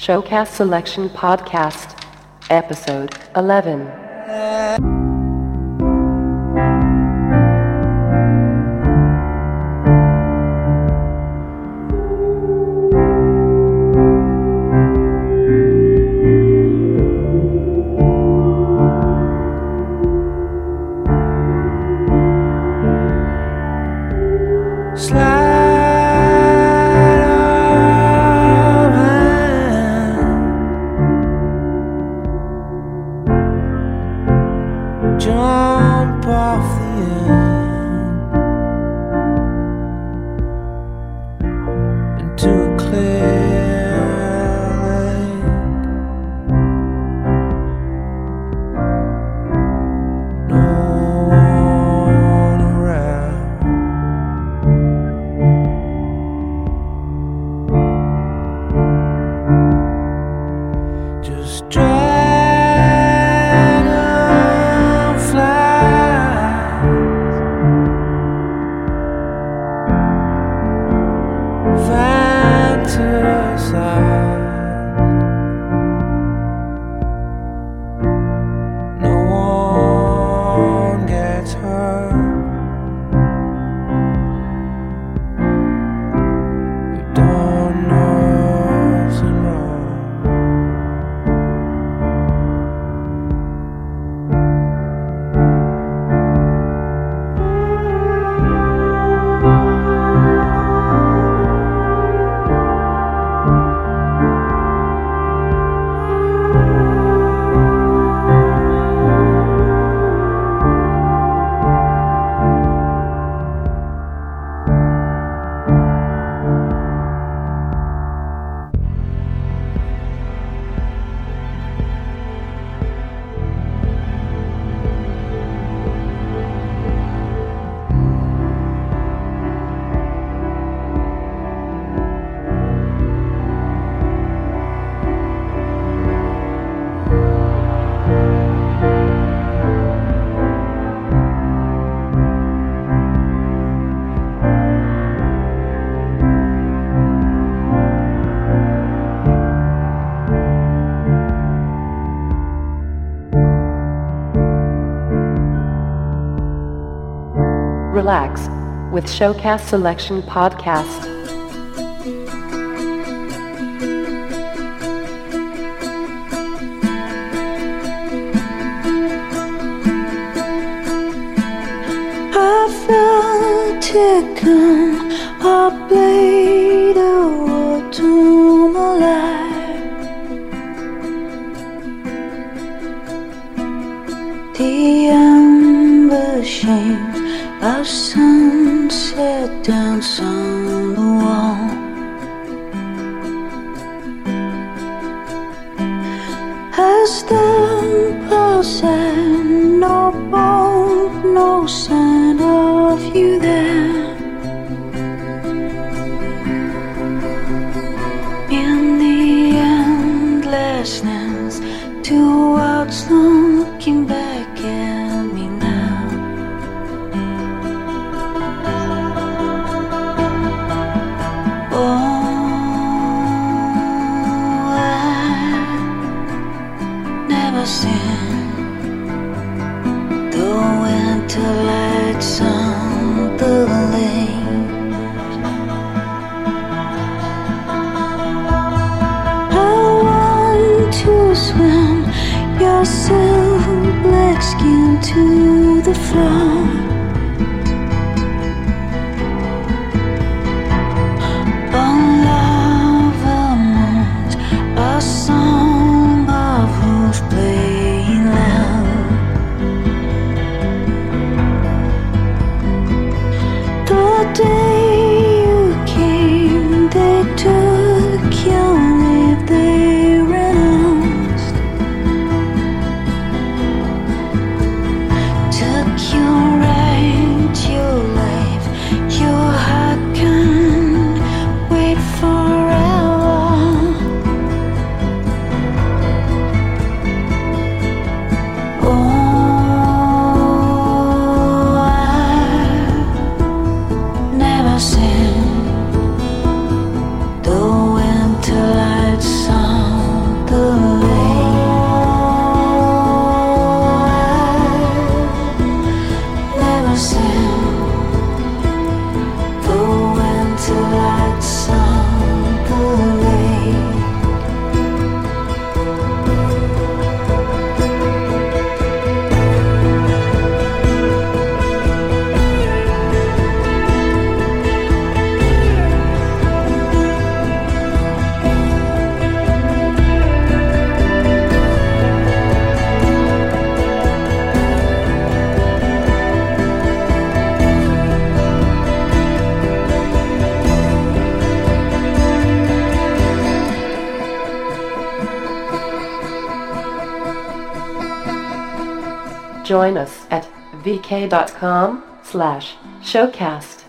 Showcast Selection Podcast, Episode 11. Just try. relax with Showcast Selection Podcast. I felt taken, I played a war our sunset dance on the wall. As the bell said, no boat, no sign of you there. Join us at vk.com slash showcast.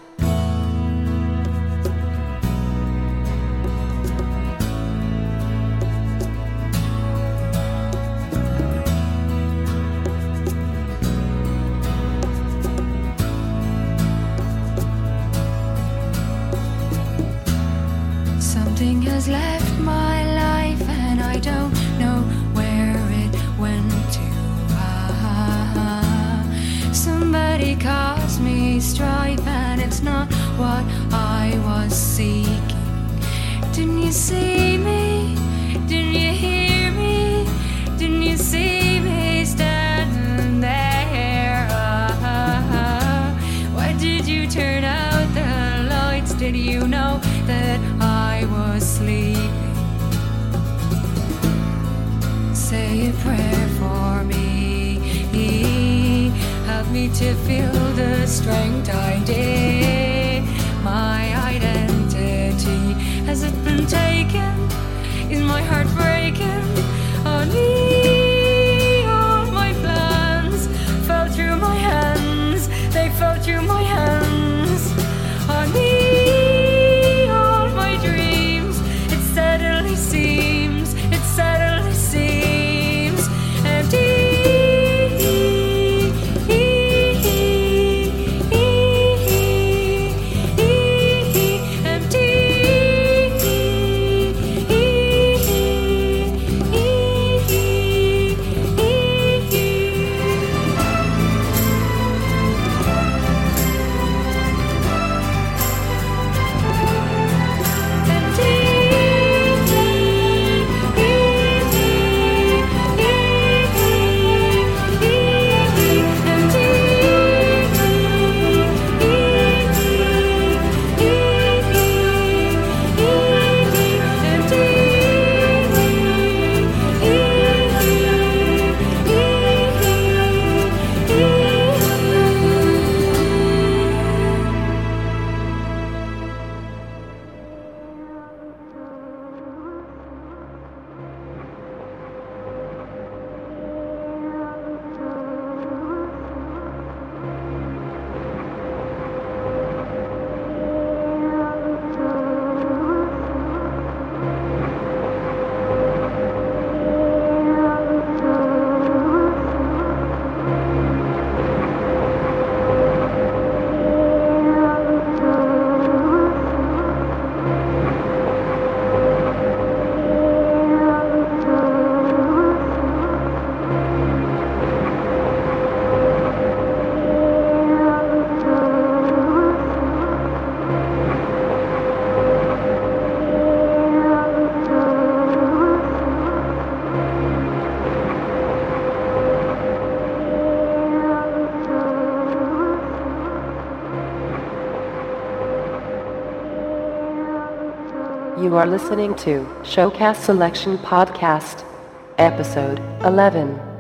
feel the strength I did. My identity has it been taken? Is my heart breaking? Only You are listening to Showcast Selection Podcast, Episode 11.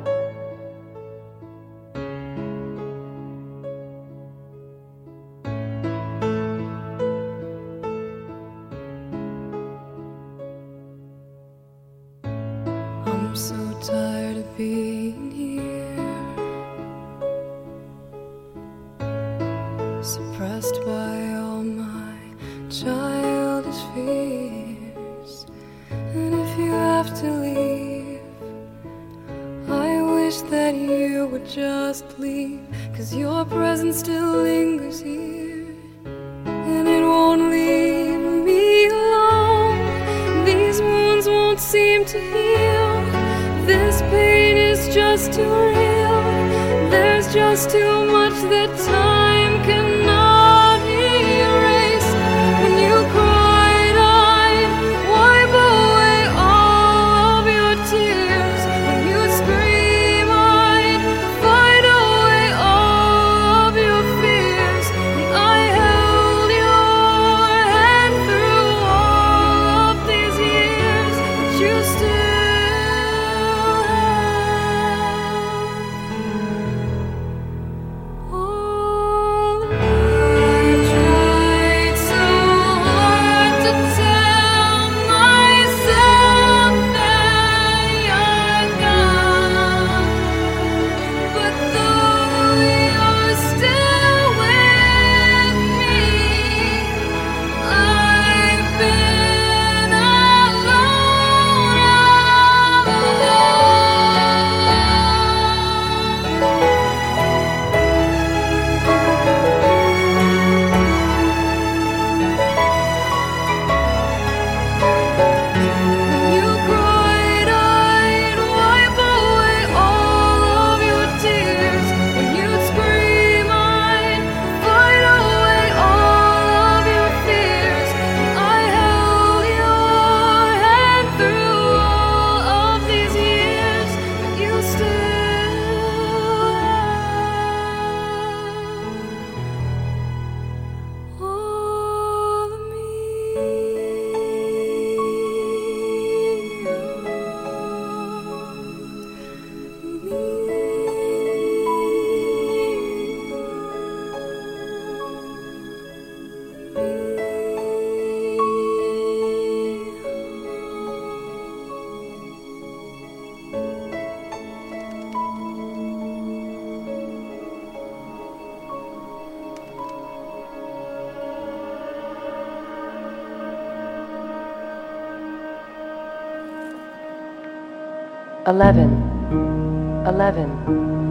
11 11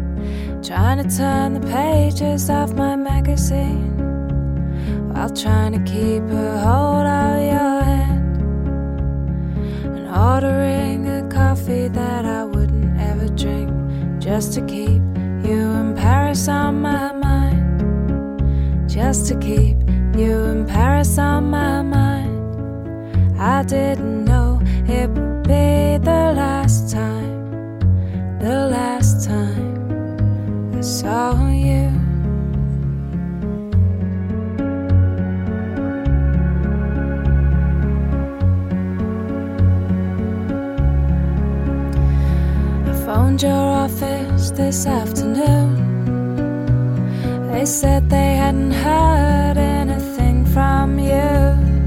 Trying to turn the pages of my magazine while trying to keep a hold of your hand. And ordering a coffee that I wouldn't ever drink just to keep you in Paris on my mind. Just to keep you in Paris on my mind. I didn't know it would be the last time, the last time saw you. I phoned your office this afternoon. They said they hadn't heard anything from you.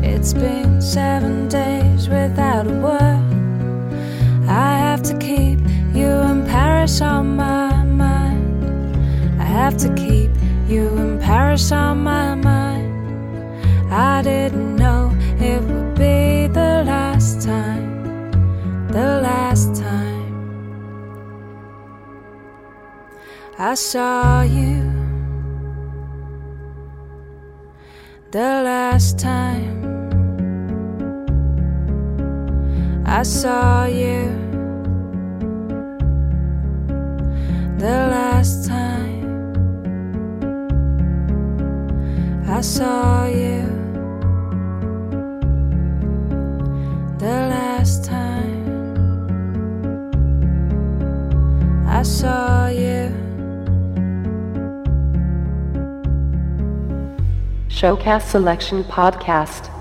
It's been seven days without a word. I have to keep you in Paris on my have to keep you in Paris on my mind. I didn't know it would be the last time, the last time I saw you. The last time I saw you. The last time I saw you. The last time I saw you. Showcast Selection Podcast.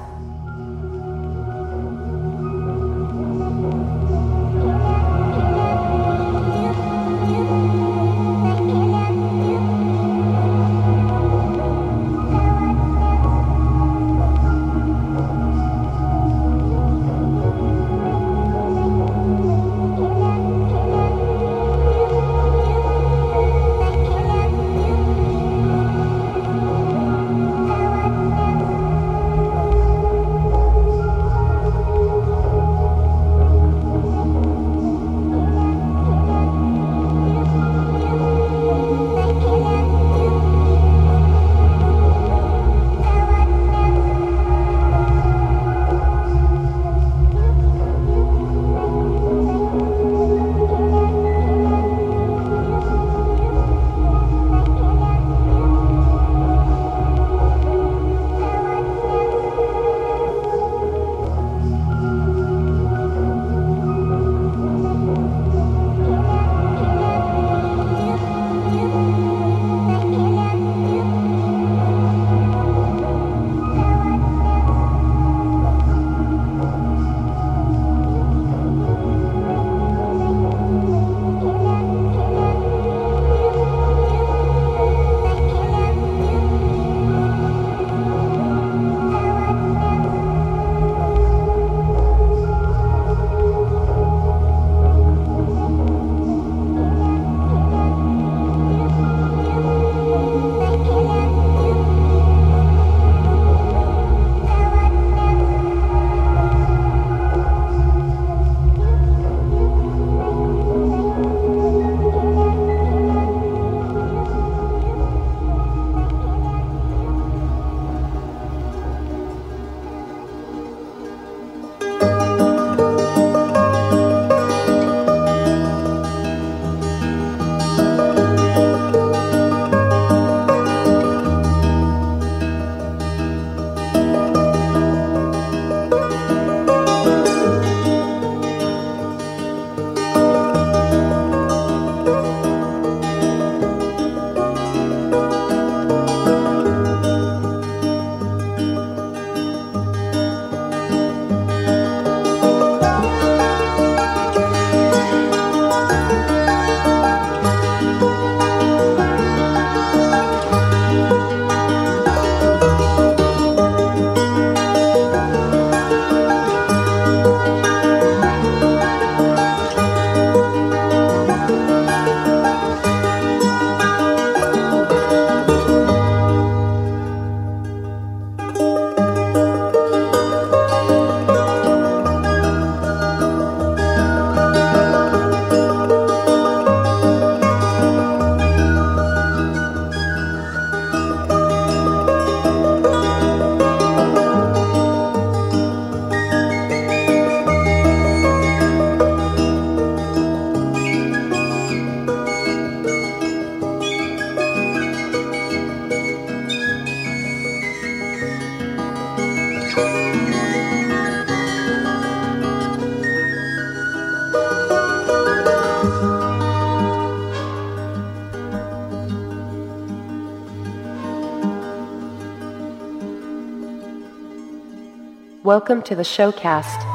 Welcome to the showcast.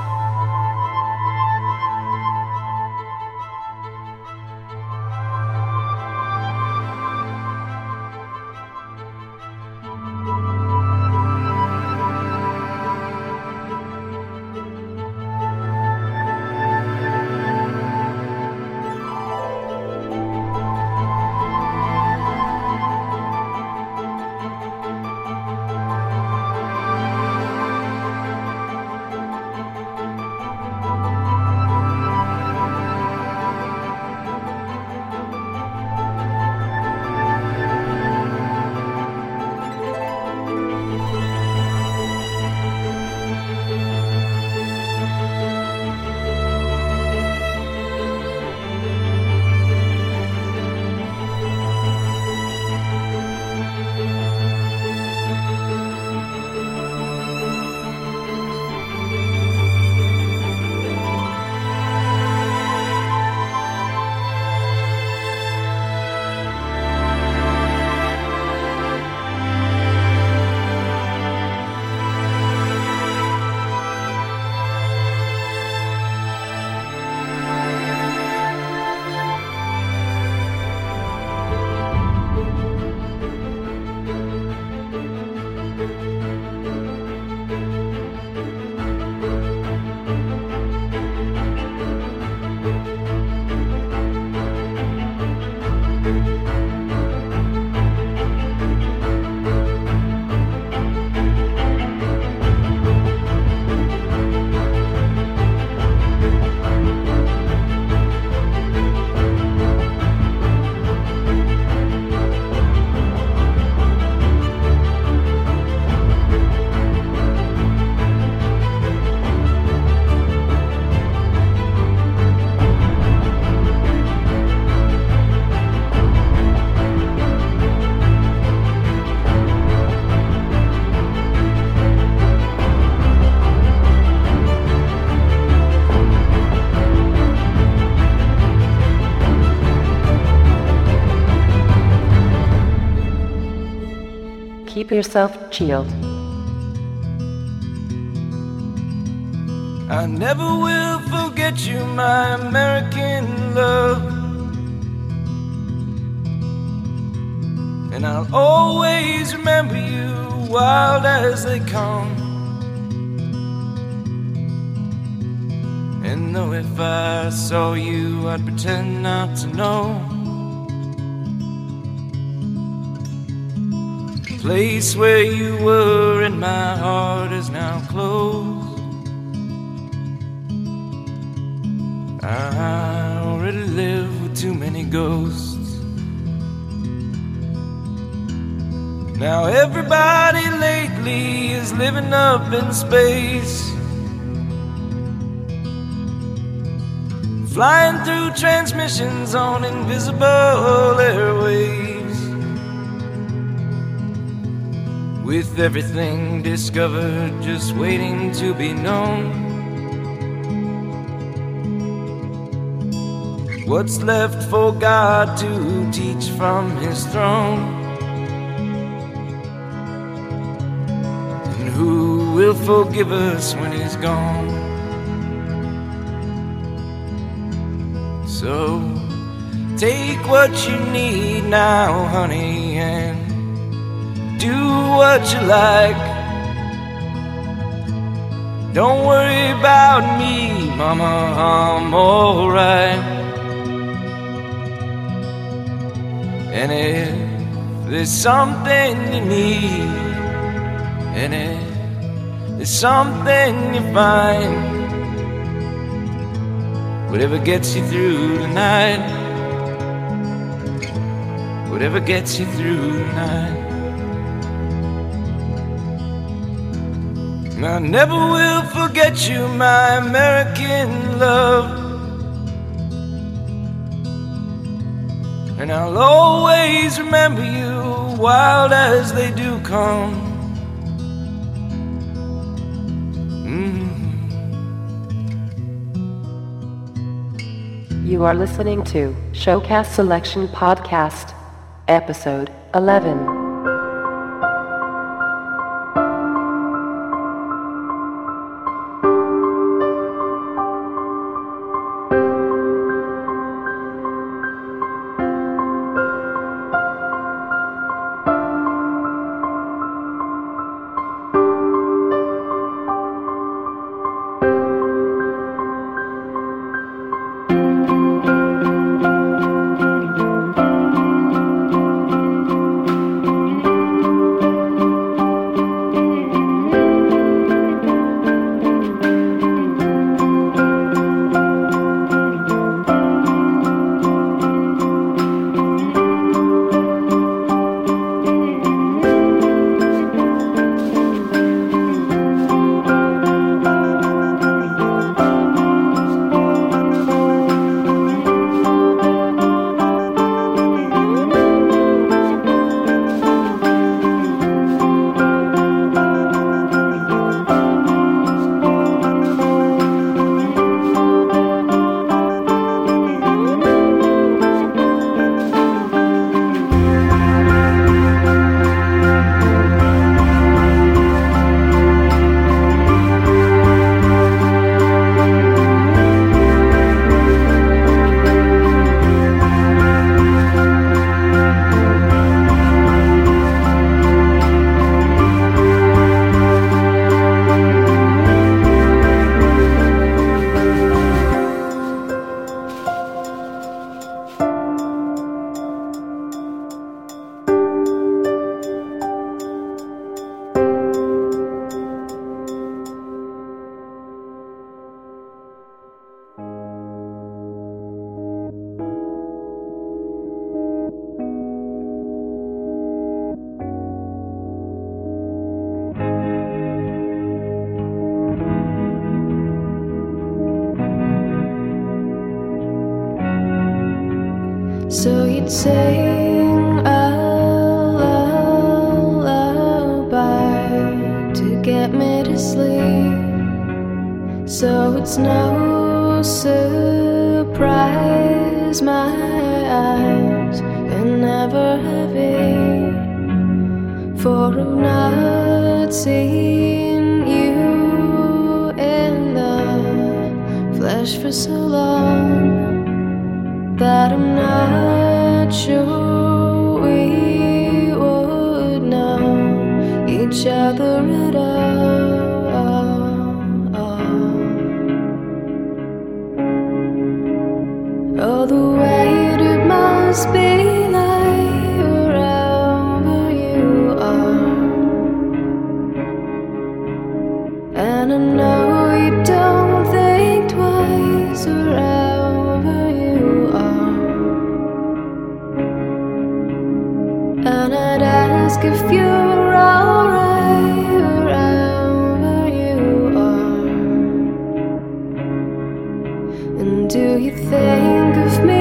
Keep yourself chilled. I never will forget you, my American love. And I'll always remember you, wild as they come. And though if I saw you, I'd pretend not to know. Place where you were and my heart is now closed. I already live with too many ghosts. Now everybody lately is living up in space. Flying through transmissions on invisible airways. With everything discovered just waiting to be known. What's left for God to teach from His throne? And who will forgive us when He's gone? So take what you need now, honey, and do what you like. Don't worry about me, Mama, I'm alright. And if there's something you need, and if there's something you find, whatever gets you through the night, whatever gets you through the night. I never will forget you, my American love. And I'll always remember you, wild as they do come. Mm-hmm. You are listening to Showcast Selection Podcast, Episode 11. So you'd sing a lullaby to get me to sleep. So it's no surprise my eyes are never heavy. For I've not seen you in the flesh for so long that I'm not sure we would know each other. do you think of me?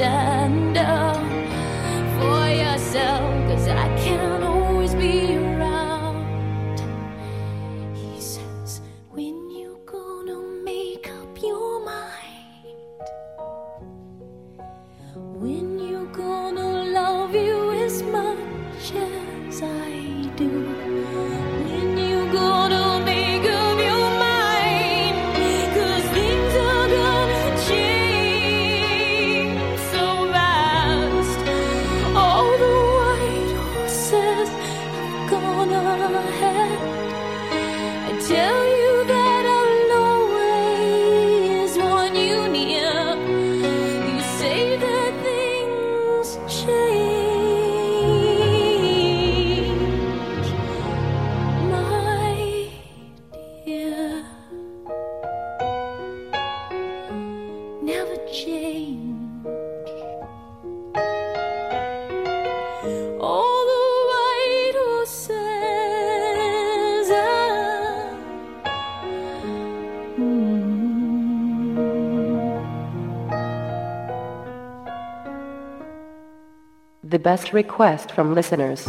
done. the best request from listeners.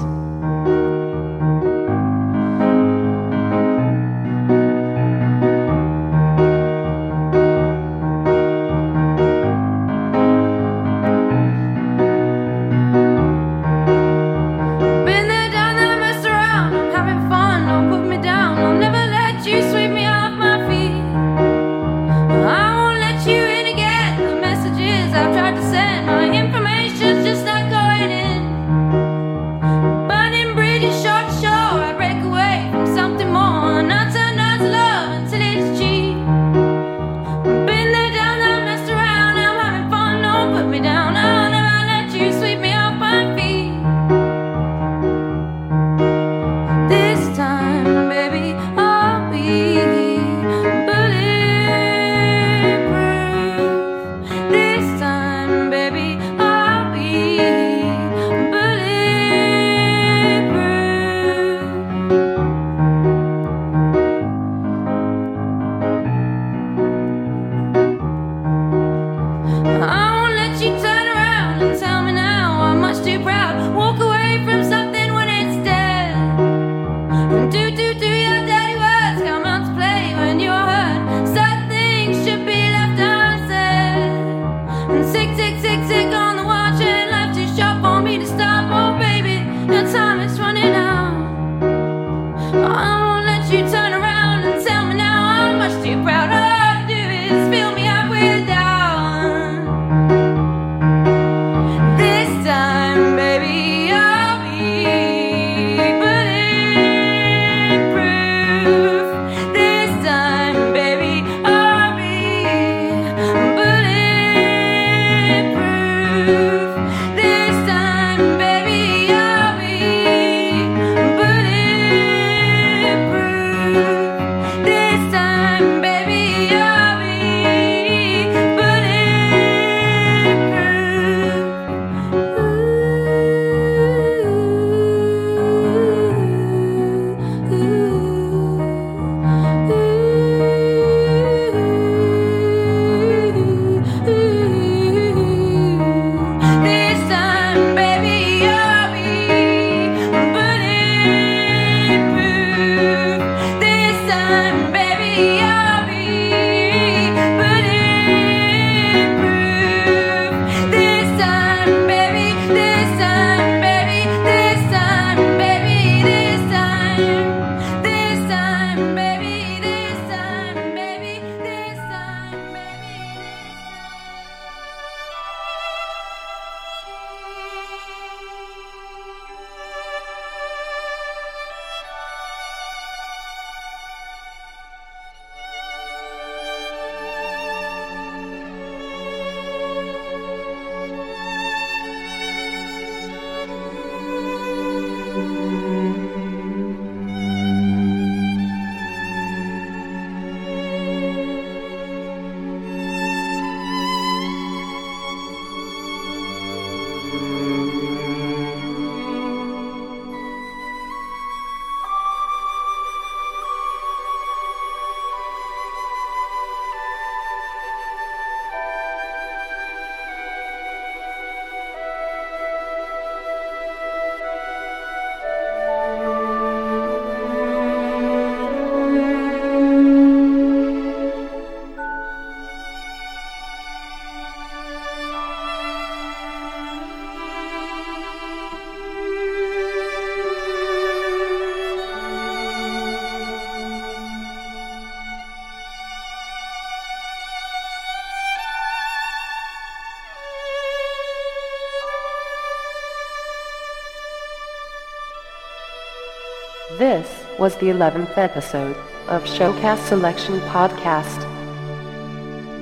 was the 11th episode of Showcast Selection Podcast.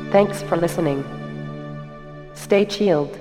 Thanks for listening. Stay chilled.